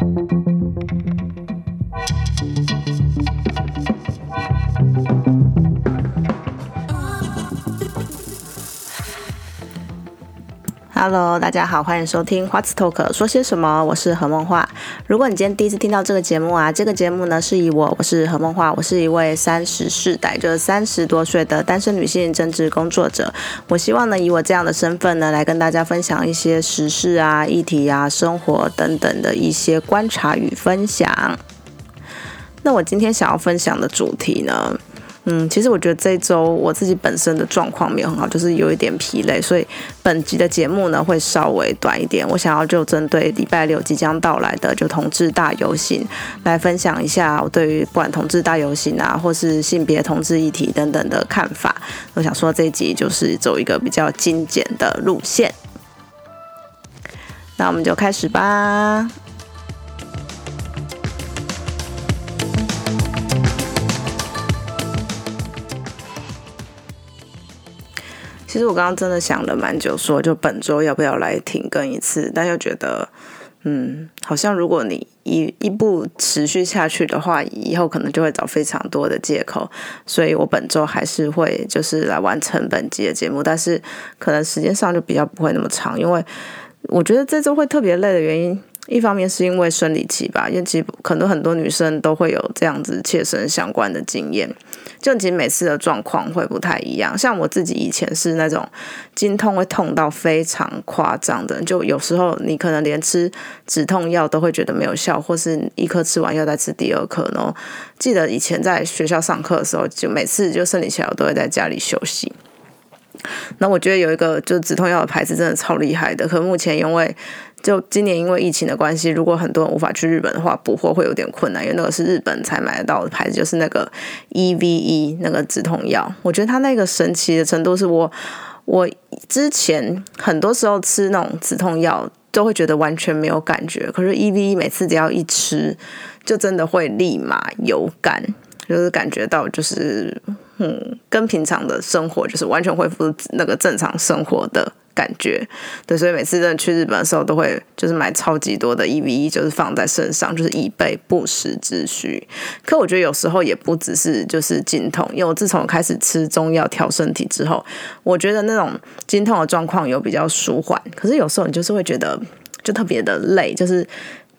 Thank you. Hello，大家好，欢迎收听花子 Talk 说些什么？我是何梦画。如果你今天第一次听到这个节目啊，这个节目呢是以我，我是何梦画，我是一位三十世代，就三十多岁的单身女性政治工作者。我希望呢，以我这样的身份呢，来跟大家分享一些时事啊、议题啊、生活等等的一些观察与分享。那我今天想要分享的主题呢？嗯，其实我觉得这周我自己本身的状况没有很好，就是有一点疲累，所以本集的节目呢会稍微短一点。我想要就针对礼拜六即将到来的就同志大游行来分享一下我对于不管同志大游行啊，或是性别同志议题等等的看法。我想说这集就是走一个比较精简的路线，那我们就开始吧。其实我刚刚真的想了蛮久，说就本周要不要来停更一次，但又觉得，嗯，好像如果你一一步持续下去的话，以后可能就会找非常多的借口，所以我本周还是会就是来完成本集的节目，但是可能时间上就比较不会那么长，因为我觉得这周会特别累的原因。一方面是因为生理期吧，因为其实可能很多女生都会有这样子切身相关的经验，就其实每次的状况会不太一样。像我自己以前是那种经痛会痛到非常夸张的，就有时候你可能连吃止痛药都会觉得没有效，或是一颗吃完又再吃第二颗。然后记得以前在学校上课的时候，就每次就生理期我都会在家里休息。那我觉得有一个就止痛药的牌子真的超厉害的，可目前因为就今年因为疫情的关系，如果很多人无法去日本的话，补货会有点困难，因为那个是日本才买得到的牌子，就是那个 EVE 那个止痛药。我觉得它那个神奇的程度是我我之前很多时候吃那种止痛药都会觉得完全没有感觉，可是 EVE 每次只要一吃，就真的会立马有感，就是感觉到就是。嗯，跟平常的生活就是完全恢复那个正常生活的感觉，对，所以每次真的去日本的时候，都会就是买超级多的一 V 一就是放在身上，就是以备不时之需。可我觉得有时候也不只是就是经痛，因为我自从开始吃中药调身体之后，我觉得那种经痛的状况有比较舒缓。可是有时候你就是会觉得就特别的累，就是。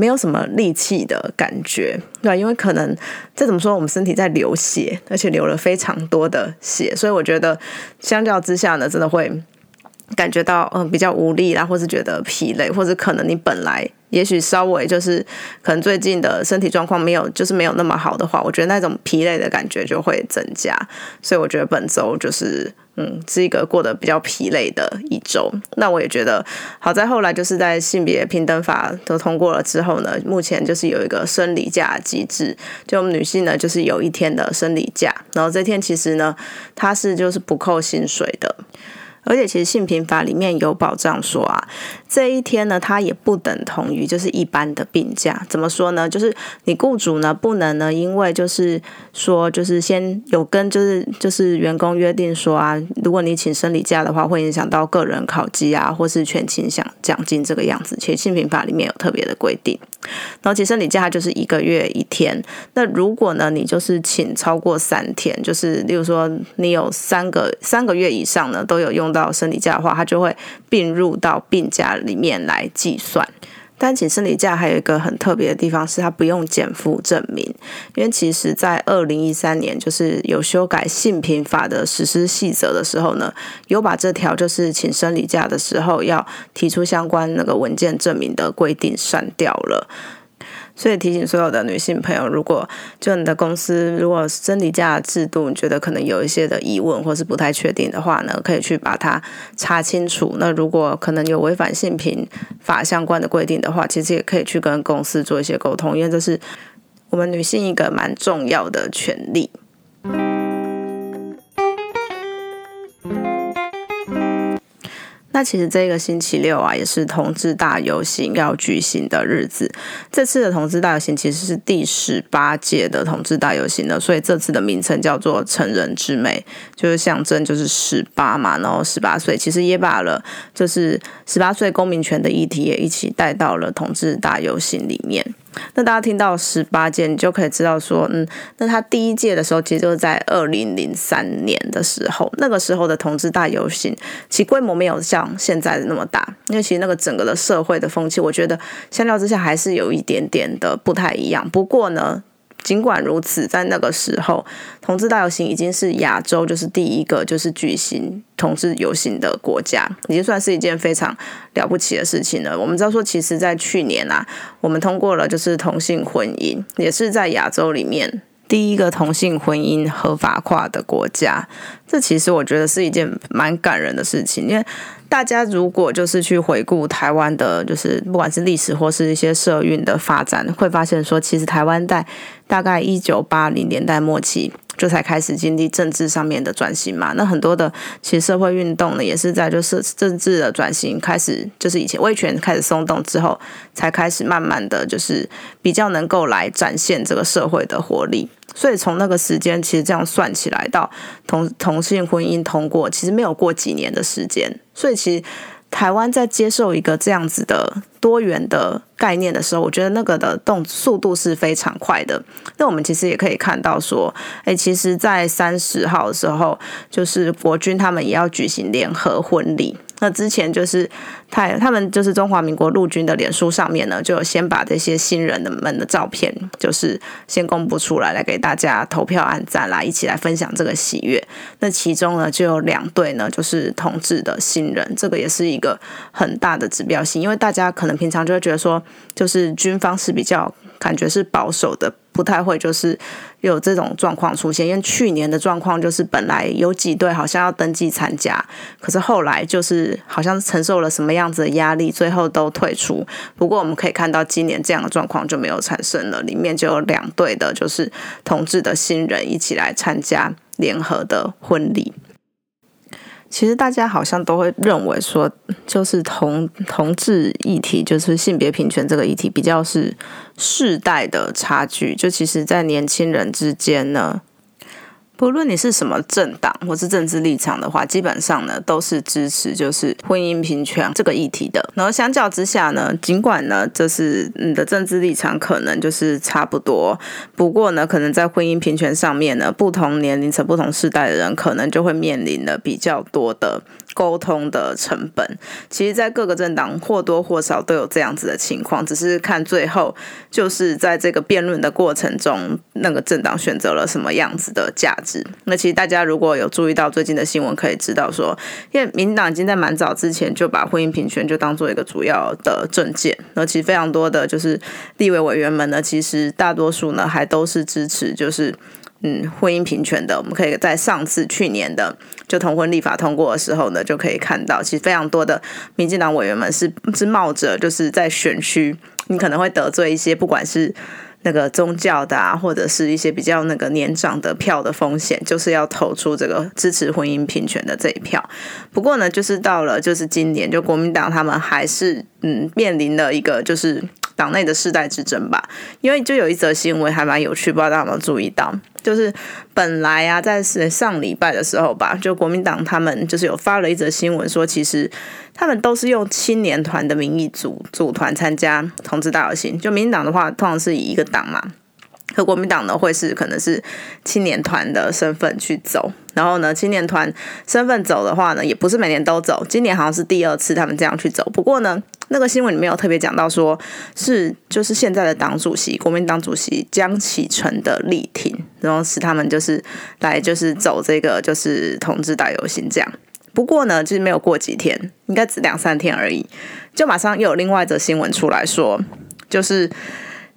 没有什么力气的感觉，对？因为可能这怎么说，我们身体在流血，而且流了非常多的血，所以我觉得相较之下呢，真的会感觉到嗯比较无力啦，或是觉得疲累，或者可能你本来。也许稍微就是可能最近的身体状况没有就是没有那么好的话，我觉得那种疲累的感觉就会增加。所以我觉得本周就是嗯是一个过得比较疲累的一周。那我也觉得好在后来就是在性别平等法都通过了之后呢，目前就是有一个生理假机制，就我们女性呢就是有一天的生理假，然后这天其实呢它是就是不扣薪水的。而且其实性平法里面有保障说啊，这一天呢，它也不等同于就是一般的病假。怎么说呢？就是你雇主呢不能呢，因为就是说就是先有跟就是就是员工约定说啊，如果你请生理假的话，会影响到个人考绩啊，或是全勤奖奖金这个样子。其实性平法里面有特别的规定。然后其实生理假就是一个月一天。那如果呢，你就是请超过三天，就是例如说你有三个三个月以上呢，都有用到生理假的话，它就会并入到病假里面来计算。但请生理假还有一个很特别的地方，是它不用减负证明。因为其实，在二零一三年就是有修改性平法的实施细则的时候呢，有把这条就是请生理假的时候要提出相关那个文件证明的规定删掉了。所以提醒所有的女性朋友，如果就你的公司如果生理假制度你觉得可能有一些的疑问或是不太确定的话呢，可以去把它查清楚。那如果可能有违反性平法相关的规定的话，其实也可以去跟公司做一些沟通，因为这是我们女性一个蛮重要的权利。那其实这个星期六啊，也是同志大游行要举行的日子。这次的同志大游行其实是第十八届的同志大游行了，所以这次的名称叫做“成人之美”，就是象征就是十八嘛，然后十八岁，其实也把了就是十八岁公民权的议题也一起带到了同志大游行里面。那大家听到十八届，你就可以知道说，嗯，那他第一届的时候，其实就是在二零零三年的时候，那个时候的同志大游行，其规模没有像现在的那么大，因为其实那个整个的社会的风气，我觉得相较之下还是有一点点的不太一样。不过呢。尽管如此，在那个时候，同志大游行已经是亚洲就是第一个就是举行同志游行的国家，已经算是一件非常了不起的事情了。我们知道说，其实，在去年啊，我们通过了就是同性婚姻，也是在亚洲里面第一个同性婚姻合法化的国家。这其实我觉得是一件蛮感人的事情，因为。大家如果就是去回顾台湾的，就是不管是历史或是一些社运的发展，会发现说，其实台湾在大概一九八零年代末期就才开始经历政治上面的转型嘛。那很多的其实社会运动呢，也是在就是政治的转型开始，就是以前威权开始松动之后，才开始慢慢的就是比较能够来展现这个社会的活力。所以从那个时间，其实这样算起来，到同同性婚姻通过，其实没有过几年的时间。所以其实台湾在接受一个这样子的多元的概念的时候，我觉得那个的动速度是非常快的。那我们其实也可以看到说，哎，其实，在三十号的时候，就是国军他们也要举行联合婚礼。那之前就是他他们就是中华民国陆军的脸书上面呢，就有先把这些新人的们的照片，就是先公布出来，来给大家投票按赞啦，一起来分享这个喜悦。那其中呢，就有两对呢，就是同志的新人，这个也是一个很大的指标性，因为大家可能平常就会觉得说，就是军方是比较。感觉是保守的，不太会就是有这种状况出现。因为去年的状况就是本来有几队好像要登记参加，可是后来就是好像承受了什么样子的压力，最后都退出。不过我们可以看到，今年这样的状况就没有产生了。里面就有两队的，就是同志的新人一起来参加联合的婚礼。其实大家好像都会认为说，就是同同志议题，就是性别平权这个议题，比较是世代的差距。就其实，在年轻人之间呢。不论你是什么政党或是政治立场的话，基本上呢都是支持就是婚姻平权这个议题的。然后相较之下呢，尽管呢就是你的政治立场可能就是差不多，不过呢可能在婚姻平权上面呢，不同年龄层、不同世代的人可能就会面临了比较多的沟通的成本。其实，在各个政党或多或少都有这样子的情况，只是看最后就是在这个辩论的过程中，那个政党选择了什么样子的价值。那其实大家如果有注意到最近的新闻，可以知道说，因为民党已经在蛮早之前就把婚姻平权就当做一个主要的政见。那其实非常多的就是立委委员们呢，其实大多数呢还都是支持就是嗯婚姻平权的。我们可以在上次去年的就同婚立法通过的时候呢，就可以看到，其实非常多的民进党委员们是是冒着就是在选区你可能会得罪一些不管是。那个宗教的啊，或者是一些比较那个年长的票的风险，就是要投出这个支持婚姻平权的这一票。不过呢，就是到了就是今年，就国民党他们还是嗯面临了一个就是党内的世代之争吧。因为就有一则新闻还蛮有趣，不知道大家有没有注意到。就是本来啊，在上礼拜的时候吧，就国民党他们就是有发了一则新闻，说其实他们都是用青年团的名义组组团参加同志大游行。就民进党的话，通常是以一个党嘛，和国民党呢会是可能是青年团的身份去走。然后呢，青年团身份走的话呢，也不是每年都走，今年好像是第二次他们这样去走。不过呢。那个新闻里面有特别讲到，说是就是现在的党主席，国民党主席江启臣的力挺，然后是他们就是来就是走这个就是同志大游行这样。不过呢，就是没有过几天，应该只两三天而已，就马上又有另外一则新闻出来说，就是。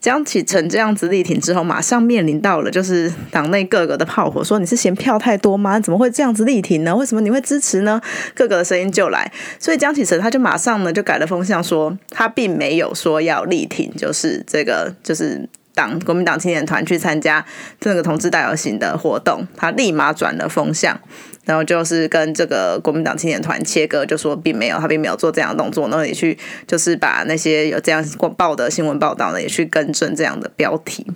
江启臣这样子力挺之后，马上面临到了就是党内各个的炮火，说你是嫌票太多吗？怎么会这样子力挺呢？为什么你会支持呢？各个的声音就来，所以江启臣他就马上呢就改了风向，说他并没有说要力挺，就是这个就是。党国民党青年团去参加这个同志大游行的活动，他立马转了风向，然后就是跟这个国民党青年团切割，就说并没有，他并没有做这样的动作，然后也去就是把那些有这样报的新闻报道呢，也去更正这样的标题。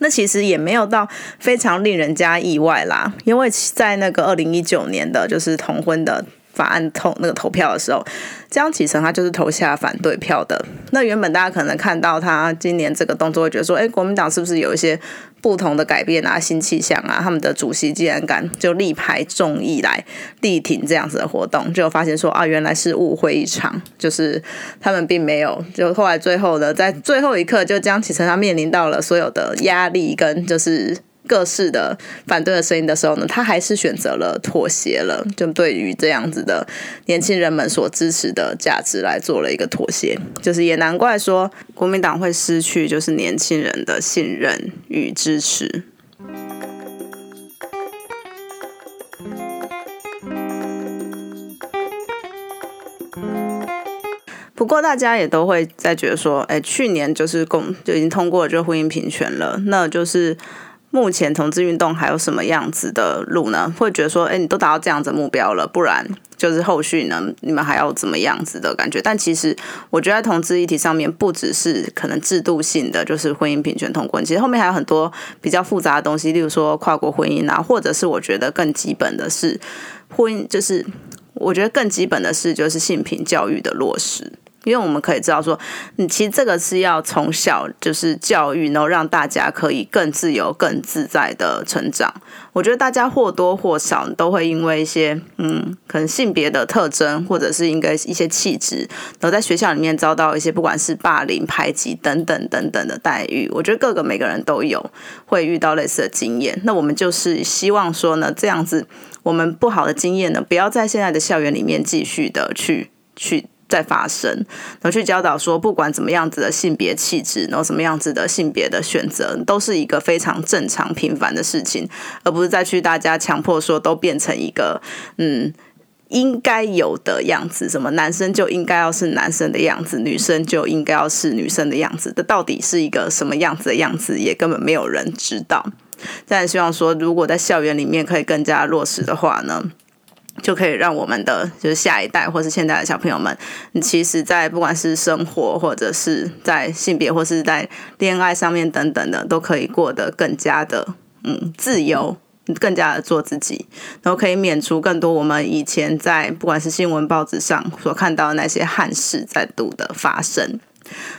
那其实也没有到非常令人家意外啦，因为在那个二零一九年的就是同婚的。法案投那个投票的时候，江启臣他就是投下反对票的。那原本大家可能看到他今年这个动作，会觉得说，哎，国民党是不是有一些不同的改变啊、新气象啊？他们的主席竟然敢就力排众议来力挺这样子的活动，就发现说啊，原来是误会一场，就是他们并没有。就后来最后的在最后一刻，就江启臣他面临到了所有的压力跟就是。各式的反对的声音的时候呢，他还是选择了妥协了，就对于这样子的年轻人们所支持的价值来做了一个妥协，就是也难怪说国民党会失去就是年轻人的信任与支持。不过大家也都会在觉得说，哎，去年就是公就已经通过这个婚姻平权了，那就是。目前同志运动还有什么样子的路呢？会觉得说，哎，你都达到这样子目标了，不然就是后续呢，你们还要怎么样子的感觉？但其实我觉得同志议题上面，不只是可能制度性的，就是婚姻平权通过，其实后面还有很多比较复杂的东西，例如说跨国婚姻啊，或者是我觉得更基本的是婚姻，就是我觉得更基本的是就是性平教育的落实。因为我们可以知道说，你其实这个是要从小就是教育，然后让大家可以更自由、更自在的成长。我觉得大家或多或少都会因为一些嗯，可能性别的特征，或者是应该一些气质，然后在学校里面遭到一些不管是霸凌、排挤等等等等的待遇。我觉得各个每个人都有会遇到类似的经验。那我们就是希望说呢，这样子我们不好的经验呢，不要在现在的校园里面继续的去去。在发生，然后去教导说，不管怎么样子的性别气质，然后什么样子的性别的选择，都是一个非常正常平凡的事情，而不是再去大家强迫说都变成一个嗯应该有的样子，什么男生就应该要是男生的样子，女生就应该要是女生的样子，这到底是一个什么样子的样子，也根本没有人知道。但希望说，如果在校园里面可以更加落实的话呢？就可以让我们的就是下一代或是现在的小朋友们，其实，在不管是生活或者是在性别或是在恋爱上面等等的，都可以过得更加的嗯自由，更加的做自己，然后可以免除更多我们以前在不管是新闻报纸上所看到的那些憾事再度的发生。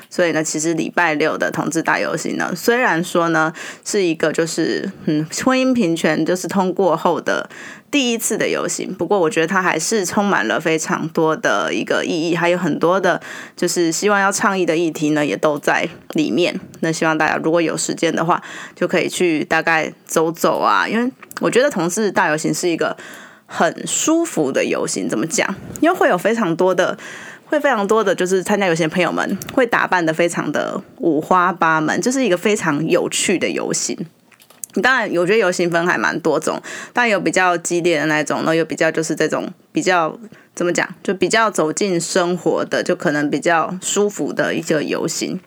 所以呢，其实礼拜六的同志大游行呢，虽然说呢是一个就是嗯婚姻平权就是通过后的第一次的游行，不过我觉得它还是充满了非常多的一个意义，还有很多的就是希望要倡议的议题呢，也都在里面。那希望大家如果有时间的话，就可以去大概走走啊，因为我觉得同志大游行是一个很舒服的游行。怎么讲？因为会有非常多的。会非常多的就是参加游行的朋友们会打扮的非常的五花八门，就是一个非常有趣的游行。当然，我觉得游行分还蛮多种，但有比较激烈的那种，那有比较就是这种比较怎么讲，就比较走进生活的，就可能比较舒服的一个游行。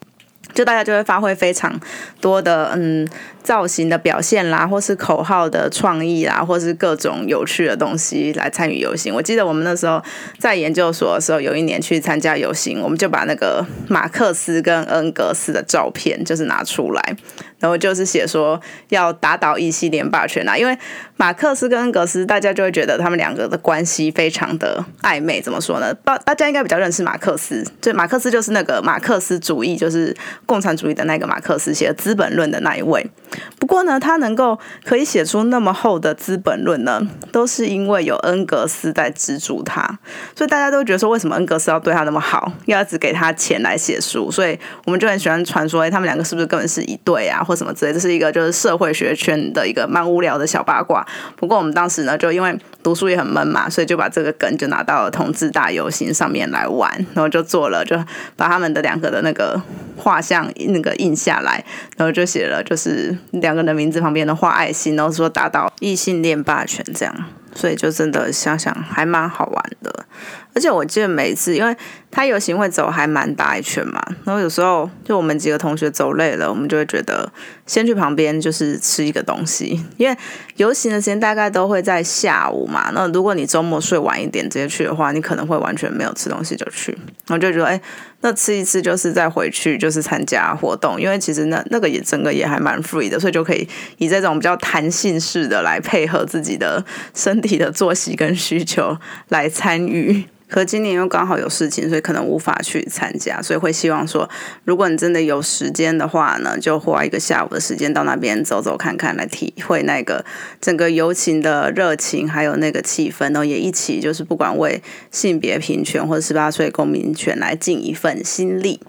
就大家就会发挥非常多的嗯造型的表现啦，或是口号的创意啦，或是各种有趣的东西来参与游行。我记得我们那时候在研究所的时候，有一年去参加游行，我们就把那个马克思跟恩格斯的照片就是拿出来。然后就是写说要打倒异性恋霸权啊，因为马克思跟恩格斯，大家就会觉得他们两个的关系非常的暧昧。怎么说呢？大大家应该比较认识马克思，就马克思就是那个马克思主义，就是共产主义的那个马克思写的《资本论》的那一位。不过呢，他能够可以写出那么厚的《资本论》呢，都是因为有恩格斯在资助他。所以大家都觉得说，为什么恩格斯要对他那么好，要只给他钱来写书？所以我们就很喜欢传说，哎，他们两个是不是根本是一对啊？或什么之类，这是一个就是社会学圈的一个蛮无聊的小八卦。不过我们当时呢，就因为读书也很闷嘛，所以就把这个梗就拿到了同志大游行上面来玩，然后就做了，就把他们的两个的那个画像那个印下来，然后就写了就是两个人的名字旁边的画爱心，然后说打倒异性恋霸权这样。所以就真的想想还蛮好玩的。而且我记得每一次，因为他游行会走还蛮大一圈嘛，然后有时候就我们几个同学走累了，我们就会觉得先去旁边就是吃一个东西，因为游行的时间大概都会在下午嘛。那如果你周末睡晚一点直接去的话，你可能会完全没有吃东西就去，我就觉得哎。那吃一次就是再回去就是参加活动，因为其实那那个也整个也还蛮 free 的，所以就可以以这种比较弹性式的来配合自己的身体的作息跟需求来参与。可今年又刚好有事情，所以可能无法去参加，所以会希望说，如果你真的有时间的话呢，就花一个下午的时间到那边走走看看，来体会那个整个游行的热情，还有那个气氛，然后也一起就是不管为性别平权或者十八岁公民权来尽一份心力。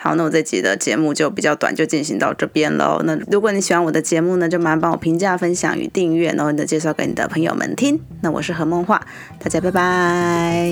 好，那我这集的节目就比较短，就进行到这边喽。那如果你喜欢我的节目呢，就麻烦帮我评价、分享与订阅，然后你的介绍给你的朋友们听。那我是何梦画，大家拜拜。